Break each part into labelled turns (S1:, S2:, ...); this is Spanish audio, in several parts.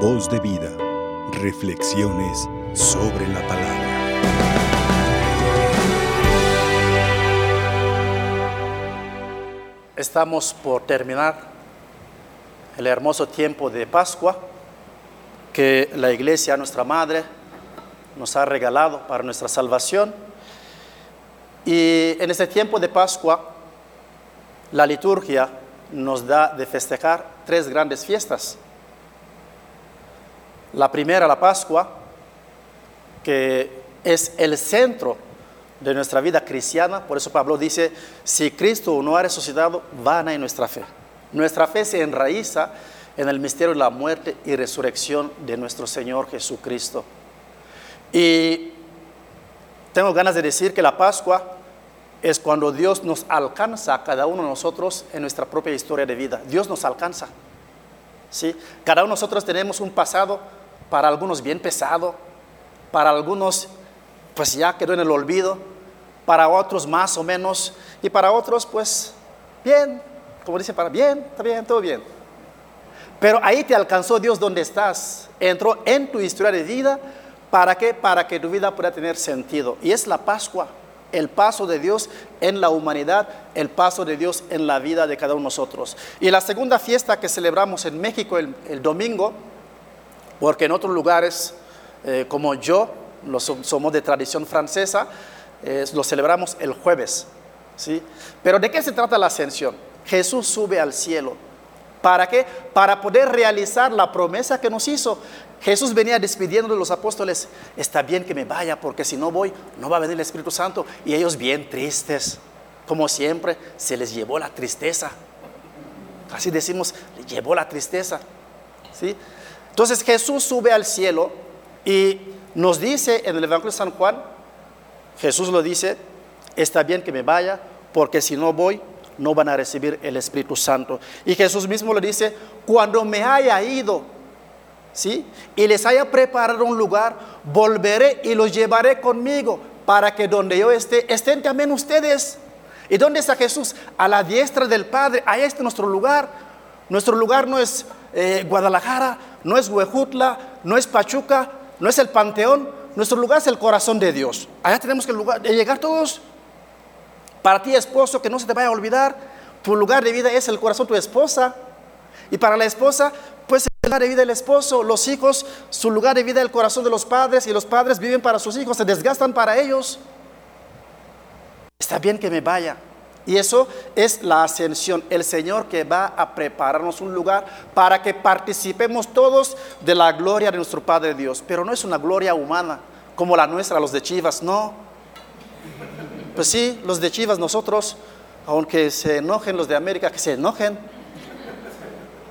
S1: Voz de vida. Reflexiones sobre la palabra.
S2: Estamos por terminar el hermoso tiempo de Pascua que la iglesia, nuestra madre, nos ha regalado para nuestra salvación. Y en este tiempo de Pascua, la liturgia nos da de festejar tres grandes fiestas. La primera, la Pascua, que es el centro de nuestra vida cristiana. Por eso Pablo dice, si Cristo no ha resucitado, vana en nuestra fe. Nuestra fe se enraiza en el misterio de la muerte y resurrección de nuestro Señor Jesucristo. Y tengo ganas de decir que la Pascua es cuando Dios nos alcanza a cada uno de nosotros en nuestra propia historia de vida. Dios nos alcanza. ¿sí? Cada uno de nosotros tenemos un pasado, para algunos bien pesado, para algunos pues ya quedó en el olvido, para otros más o menos, y para otros pues bien, como dice para bien, está bien, todo bien. Pero ahí te alcanzó Dios donde estás, entró en tu historia de vida, ¿para qué? Para que tu vida pueda tener sentido. Y es la Pascua el paso de Dios en la humanidad, el paso de Dios en la vida de cada uno de nosotros. Y la segunda fiesta que celebramos en México el, domingo, porque en otros lugares eh, como yo, somos de tradición francesa, lo celebramos el jueves. ¿sí? Pero ¿de qué se trata la ascensión? Jesús sube al cielo. ¿Para qué? Para poder realizar la promesa que nos hizo. Jesús venía despidiendo de los apóstoles, está bien que me vaya porque si no voy no va a venir el Espíritu Santo. Y ellos bien tristes, como siempre, se les llevó la tristeza. Así decimos, le llevó la tristeza. ¿sí? Entonces Jesús sube al cielo y nos dice en el Evangelio de San Juan, Jesús lo dice, está bien que me vaya porque si no voy no van a recibir el Espíritu Santo. Y Jesús mismo lo dice, cuando me haya ido, ¿sí? Y les haya preparado un lugar, volveré y los llevaré conmigo para que donde yo esté, estén también ustedes. ¿Y dónde está Jesús? A la diestra del Padre. Ahí está nuestro lugar. Nuestro lugar no es eh, Guadalajara, no es Huejutla, no es Pachuca, no es el Panteón. Nuestro lugar es el corazón de Dios. Allá tenemos que lugar, llegar todos. Para ti, esposo, que no se te vaya a olvidar, tu lugar de vida es el corazón de tu esposa. Y para la esposa, pues el lugar de vida del esposo, los hijos, su lugar de vida es el corazón de los padres y los padres viven para sus hijos, se desgastan para ellos. Está bien que me vaya. Y eso es la ascensión, el Señor que va a prepararnos un lugar para que participemos todos de la gloria de nuestro Padre Dios. Pero no es una gloria humana como la nuestra, los de Chivas, no. Pues sí, los de Chivas, nosotros, aunque se enojen los de América, que se enojen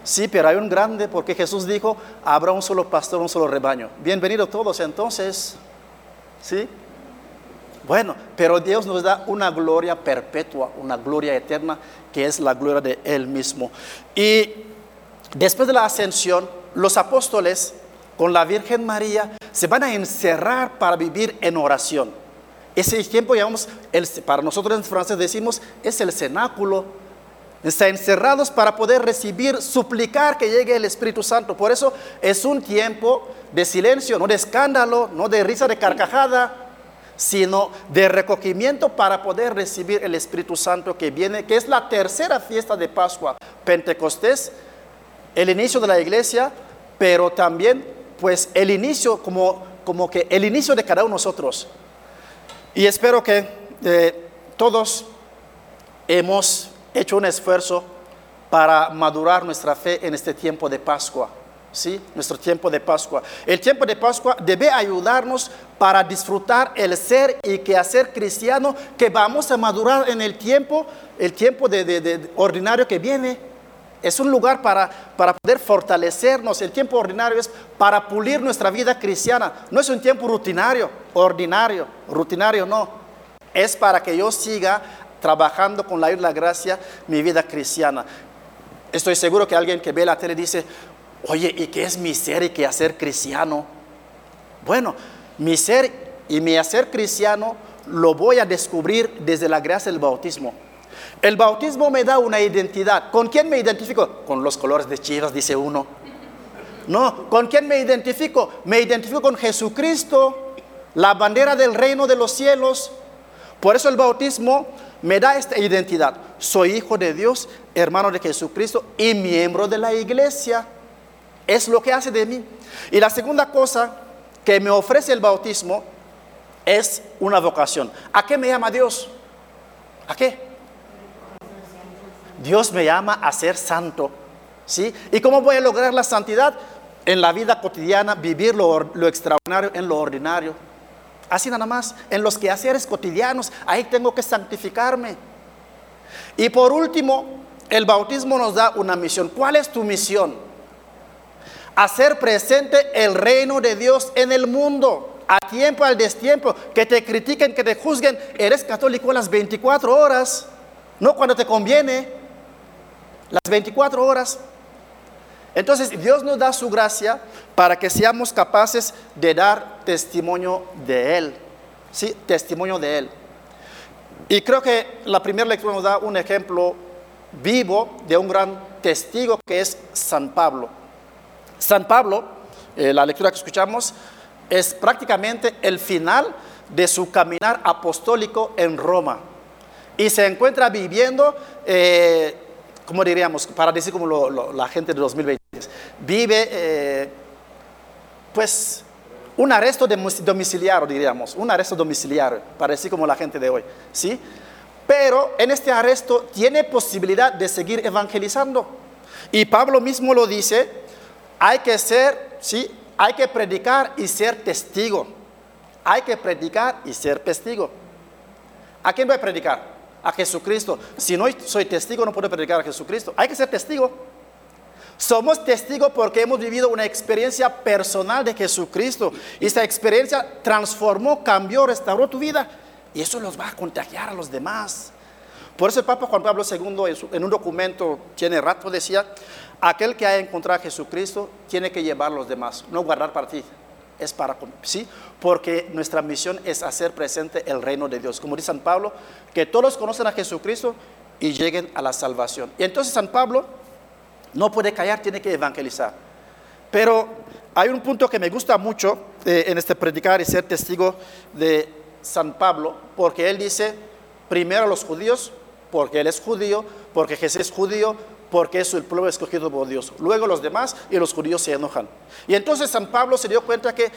S2: Sí, pero hay un grande porque Jesús dijo, habrá un solo pastor, un solo rebaño. Bienvenidos todos entonces. ¿Sí? Bueno, pero Dios nos da una gloria perpetua, una gloria eterna, que es la gloria de Él mismo. Y después de la ascensión, los apóstoles con la Virgen María se van a encerrar para vivir en oración. Ese tiempo llamamos, para nosotros en francés decimos, es el cenáculo Está encerrados para poder recibir, suplicar que llegue el Espíritu Santo. Por eso es un tiempo de silencio, no de escándalo, no de risa de carcajada, sino de recogimiento para poder recibir el Espíritu Santo que viene, que es la tercera fiesta de Pascua, Pentecostés, el inicio de la iglesia, pero también pues el inicio como, como que el inicio de cada uno de nosotros. Y espero que eh, todos hemos hecho un esfuerzo para madurar nuestra fe en este tiempo de Pascua. ¿Sí? Nuestro tiempo de Pascua. El tiempo de Pascua debe ayudarnos para disfrutar el ser y que hacer cristiano que vamos a madurar en el tiempo, el tiempo de, ordinario que viene. Es un lugar para, para poder fortalecernos. El tiempo ordinario es para pulir nuestra vida cristiana. No es un tiempo rutinario, ordinario, rutinario no. Es para que yo siga trabajando con la la gracia mi vida cristiana. Estoy seguro que alguien que ve la tele dice, oye, ¿y qué es mi ser y qué hacer cristiano? Bueno, mi ser y mi hacer cristiano lo voy a descubrir desde la gracia del bautismo. El bautismo me da una identidad. ¿Con quién me identifico? Con los colores de chivas, dice uno. No, ¿con quién me identifico? Me identifico con Jesucristo, la bandera del reino de los cielos. Por eso el bautismo me da esta identidad. Soy hijo de Dios, hermano de Jesucristo y miembro de la iglesia. Es lo que hace de mí. Y la segunda cosa que me ofrece el bautismo es una vocación. ¿A qué me llama Dios? ¿A qué? Dios me llama a ser santo. ¿Sí? ¿Y cómo voy a lograr la santidad? En la vida cotidiana, vivir lo, lo extraordinario en lo ordinario. Así nada más, en los quehaceres cotidianos, ahí tengo que santificarme. Y por último, el bautismo nos da una misión. ¿Cuál es tu misión? Hacer presente el reino de Dios en el mundo, a tiempo, al destiempo, que te critiquen, que te juzguen. Eres católico las 24 horas, no cuando te conviene, las 24 horas. Entonces Dios nos da su gracia para que seamos capaces de dar testimonio de Él. Sí, testimonio de Él. Y creo que la primera lectura nos da un ejemplo vivo de un gran testigo que es San Pablo. San Pablo, eh, la lectura que escuchamos, es prácticamente el final de su caminar apostólico en Roma. Y se encuentra viviendo, eh, como diríamos, para decir como la gente de 2020, vive, eh, pues, un arresto domiciliario, diríamos, un arresto domiciliario, parece como la gente de hoy, ¿sí? Pero en este arresto tiene posibilidad de seguir evangelizando. Y Pablo mismo lo dice, hay que ser, ¿sí? Hay que predicar y ser testigo. Hay que predicar y ser testigo. ¿A quién voy a predicar? A Jesucristo. Si no soy testigo, no puedo predicar a Jesucristo. Hay que ser testigo. Somos testigos porque hemos vivido una experiencia personal de Jesucristo. Y esta experiencia transformó, cambió, restauró tu vida. Y eso los va a contagiar a los demás. Por eso el Papa Juan Pablo II en un documento, tiene rato, decía, aquel que haya encontrado a Jesucristo tiene que llevar a los demás, no guardar para ti. Es para, sí, porque nuestra misión es hacer presente el reino de Dios. Como dice San Pablo, que todos conocen a Jesucristo y lleguen a la salvación. Y entonces San Pablo no puede callar, tiene que evangelizar. Pero hay un punto que me gusta mucho eh, en este predicar y ser testigo de San Pablo, porque él dice, primero a los judíos, porque él es judío, porque Jesús es judío, porque es el pueblo escogido por Dios. Luego los demás y los judíos se enojan. Y entonces San Pablo se dio cuenta que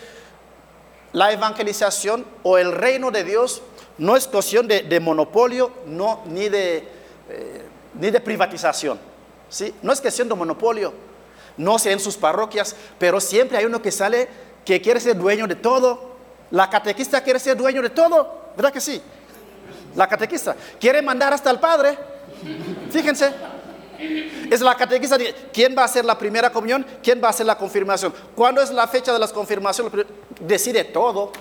S2: la evangelización o el reino de Dios no es cuestión de, monopolio no, ni, de, eh, ni de privatización. ¿sí? No es que siendo monopolio, no sé en sus parroquias, pero siempre hay uno que sale que quiere ser dueño de todo. La catequista quiere ser dueño de todo, ¿verdad que sí? La catequista quiere mandar hasta el padre. Fíjense, es la catequista quién va a hacer la primera comunión, quién va a hacer la confirmación. ¿Cuándo es la fecha de las confirmaciones? Decide todo.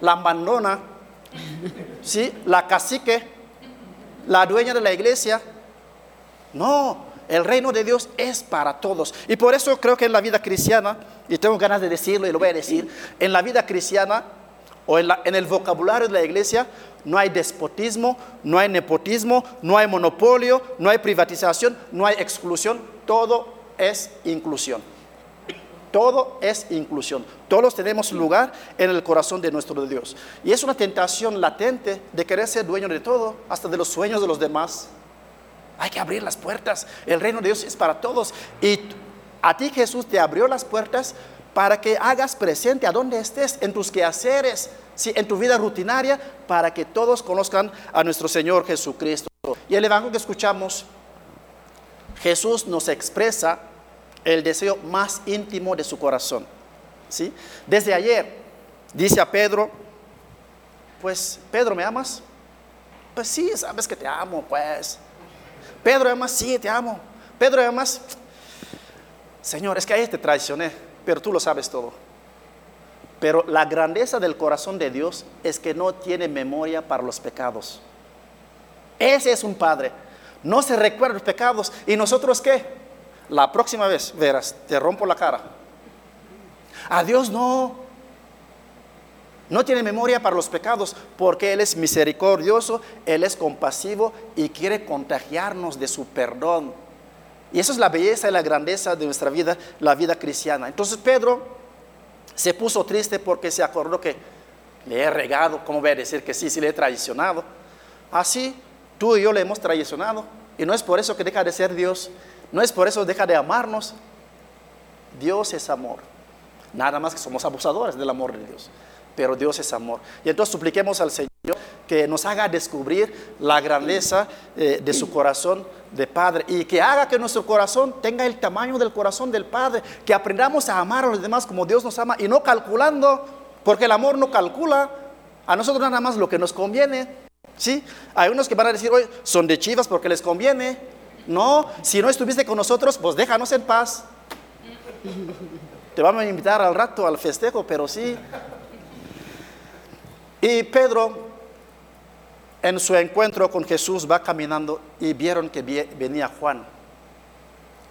S2: La abandona, ¿sí? La cacique, la dueña de la iglesia. No, el reino de Dios es para todos. Y por eso creo que en la vida cristiana, y tengo ganas de decirlo y lo voy a decir, en la vida cristiana o en, el vocabulario de la iglesia no hay despotismo, no hay nepotismo, no hay monopolio, no hay privatización, no hay exclusión, todo es inclusión. Todo es inclusión. Todos tenemos lugar en el corazón de nuestro Dios. Y es una tentación latente de querer ser dueño de todo, hasta de los sueños de los demás. Hay que abrir las puertas. El reino de Dios es para todos. Y a ti Jesús te abrió las puertas para que hagas presente a donde estés, en tus quehaceres, en tu vida rutinaria, para que todos conozcan a nuestro Señor Jesucristo. Y el Evangelio que escuchamos, Jesús nos expresa el deseo más íntimo de su corazón. ¿sí? Desde ayer dice a Pedro, pues Pedro, ¿me amas? Pues sí, sabes que te amo, pues. Pedro, además, sí, te amo. Pedro, además, Señor, es que ahí te traicioné, pero tú lo sabes todo. Pero la grandeza del corazón de Dios es que no tiene memoria para los pecados. Ese es un padre. No se recuerda los pecados. ¿Y nosotros qué? La próxima vez, verás, te rompo la cara. A Dios no. No tiene memoria para los pecados porque Él es misericordioso, Él es compasivo y quiere contagiarnos de su perdón. Y eso es la belleza y la grandeza de nuestra vida, la vida cristiana. Entonces Pedro se puso triste porque se acordó que le he regado, ¿cómo voy a decir que sí, sí le he traicionado? Así tú y yo le hemos traicionado. Y no es por eso que deja de ser Dios, no es por eso que deja de amarnos. Dios es amor. Nada más que somos abusadores del amor de Dios. Pero Dios es amor. Y entonces supliquemos al Señor que nos haga descubrir la grandeza eh, de su corazón de Padre y que haga que nuestro corazón tenga el tamaño del corazón del Padre, que aprendamos a amar a los demás como Dios nos ama y no calculando, porque el amor no calcula a nosotros nada más lo que nos conviene. ¿sí? Hay unos que van a decir, hoy son de chivas porque les conviene. No, si no estuviste con nosotros, pues déjanos en paz. Te vamos a invitar al rato al festejo, pero sí. Y Pedro en su encuentro con Jesús va caminando y vieron que venía Juan.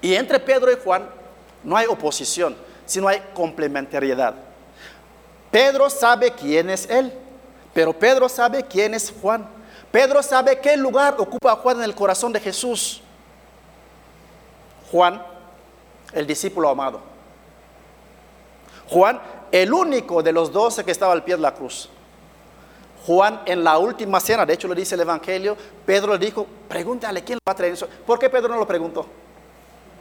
S2: Y entre Pedro y Juan no hay oposición, sino hay complementariedad. Pedro sabe quién es él, pero Pedro sabe quién es Juan. Pedro sabe qué lugar ocupa Juan en el corazón de Jesús. Juan, el discípulo amado. Juan, el único de los doce que estaba al pie de la cruz. Juan en la última cena, de hecho lo dice el Evangelio, Pedro le dijo, pregúntale quién lo va a traer. ¿Por qué Pedro no lo preguntó?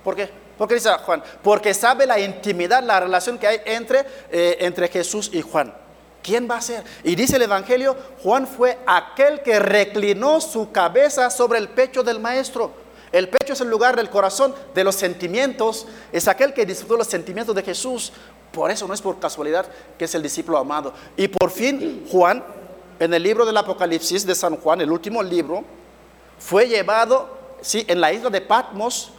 S2: ¿Por qué? Porque dice Juan, porque sabe la intimidad, la relación que hay entre, eh, entre Jesús y Juan. ¿Quién va a ser? Y dice el Evangelio, Juan fue aquel que reclinó su cabeza sobre el pecho del maestro. El pecho es el lugar del corazón, de los sentimientos. Es aquel que disfrutó los sentimientos de Jesús. Por eso no es por casualidad que es el discípulo amado. Y por fin Juan en el libro del Apocalipsis de San Juan, el último libro, fue llevado, sí, en la isla de Patmos,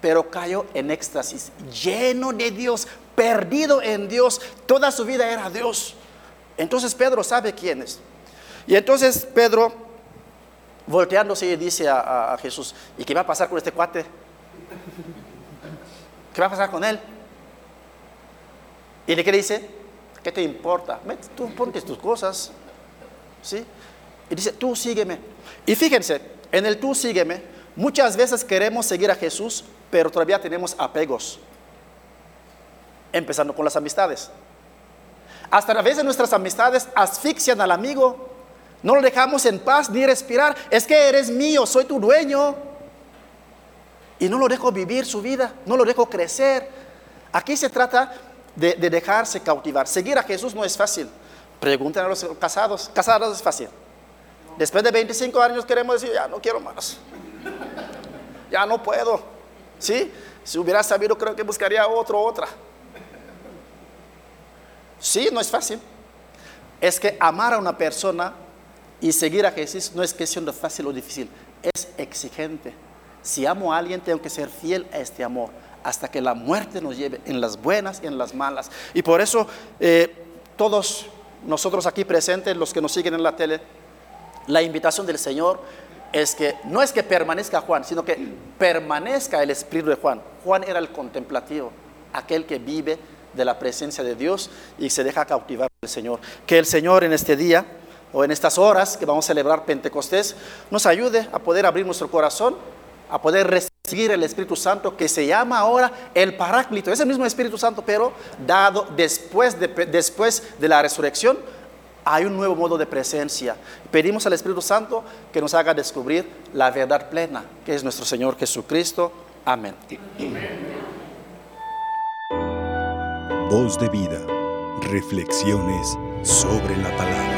S2: pero cayó en éxtasis, lleno de Dios, perdido en Dios, toda su vida era Dios. Entonces Pedro sabe quién es. Y entonces Pedro, volteándose, dice a, a Jesús, ¿y qué va a pasar con este cuate? ¿Qué va a pasar con él? ¿Y de qué dice? ¿Qué te importa? Tú ponte tus cosas. ¿Sí? Y dice, tú sígueme. Y fíjense, en el tú sígueme, muchas veces queremos seguir a Jesús, pero todavía tenemos apegos, empezando con las amistades. Hasta a veces nuestras amistades asfixian al amigo, no lo dejamos en paz ni respirar, es que eres mío, soy tu dueño. Y no lo dejo vivir su vida, no lo dejo crecer. Aquí se trata de, de dejarse cautivar. Seguir a Jesús no es fácil. Pregunten a los casados. Casados es fácil. Después de 25 años queremos decir, ya no quiero más. Ya no puedo. ¿Sí? Si hubiera sabido, creo que buscaría otro otra. Sí, no es fácil. Es que amar a una persona y seguir a Jesús no es cuestión de fácil o difícil, es exigente. Si amo a alguien, tengo que ser fiel a este amor hasta que la muerte nos lleve en las buenas y en las malas. Y por eso eh, todos nosotros aquí presentes, los que nos siguen en la tele, la invitación del Señor es que no es que permanezca Juan, sino que permanezca el espíritu de Juan. Juan era el contemplativo, aquel que vive de la presencia de Dios y se deja cautivar del Señor. Que el Señor en este día o en estas horas que vamos a celebrar Pentecostés nos ayude a poder abrir nuestro corazón, a poder recibir seguir el Espíritu Santo que se llama ahora el Paráclito. Es el mismo Espíritu Santo, pero dado después de, después de la resurrección, hay un nuevo modo de presencia. Pedimos al Espíritu Santo que nos haga descubrir la verdad plena, que es nuestro Señor Jesucristo. Amén.
S1: Voz de vida. Reflexiones sobre la palabra.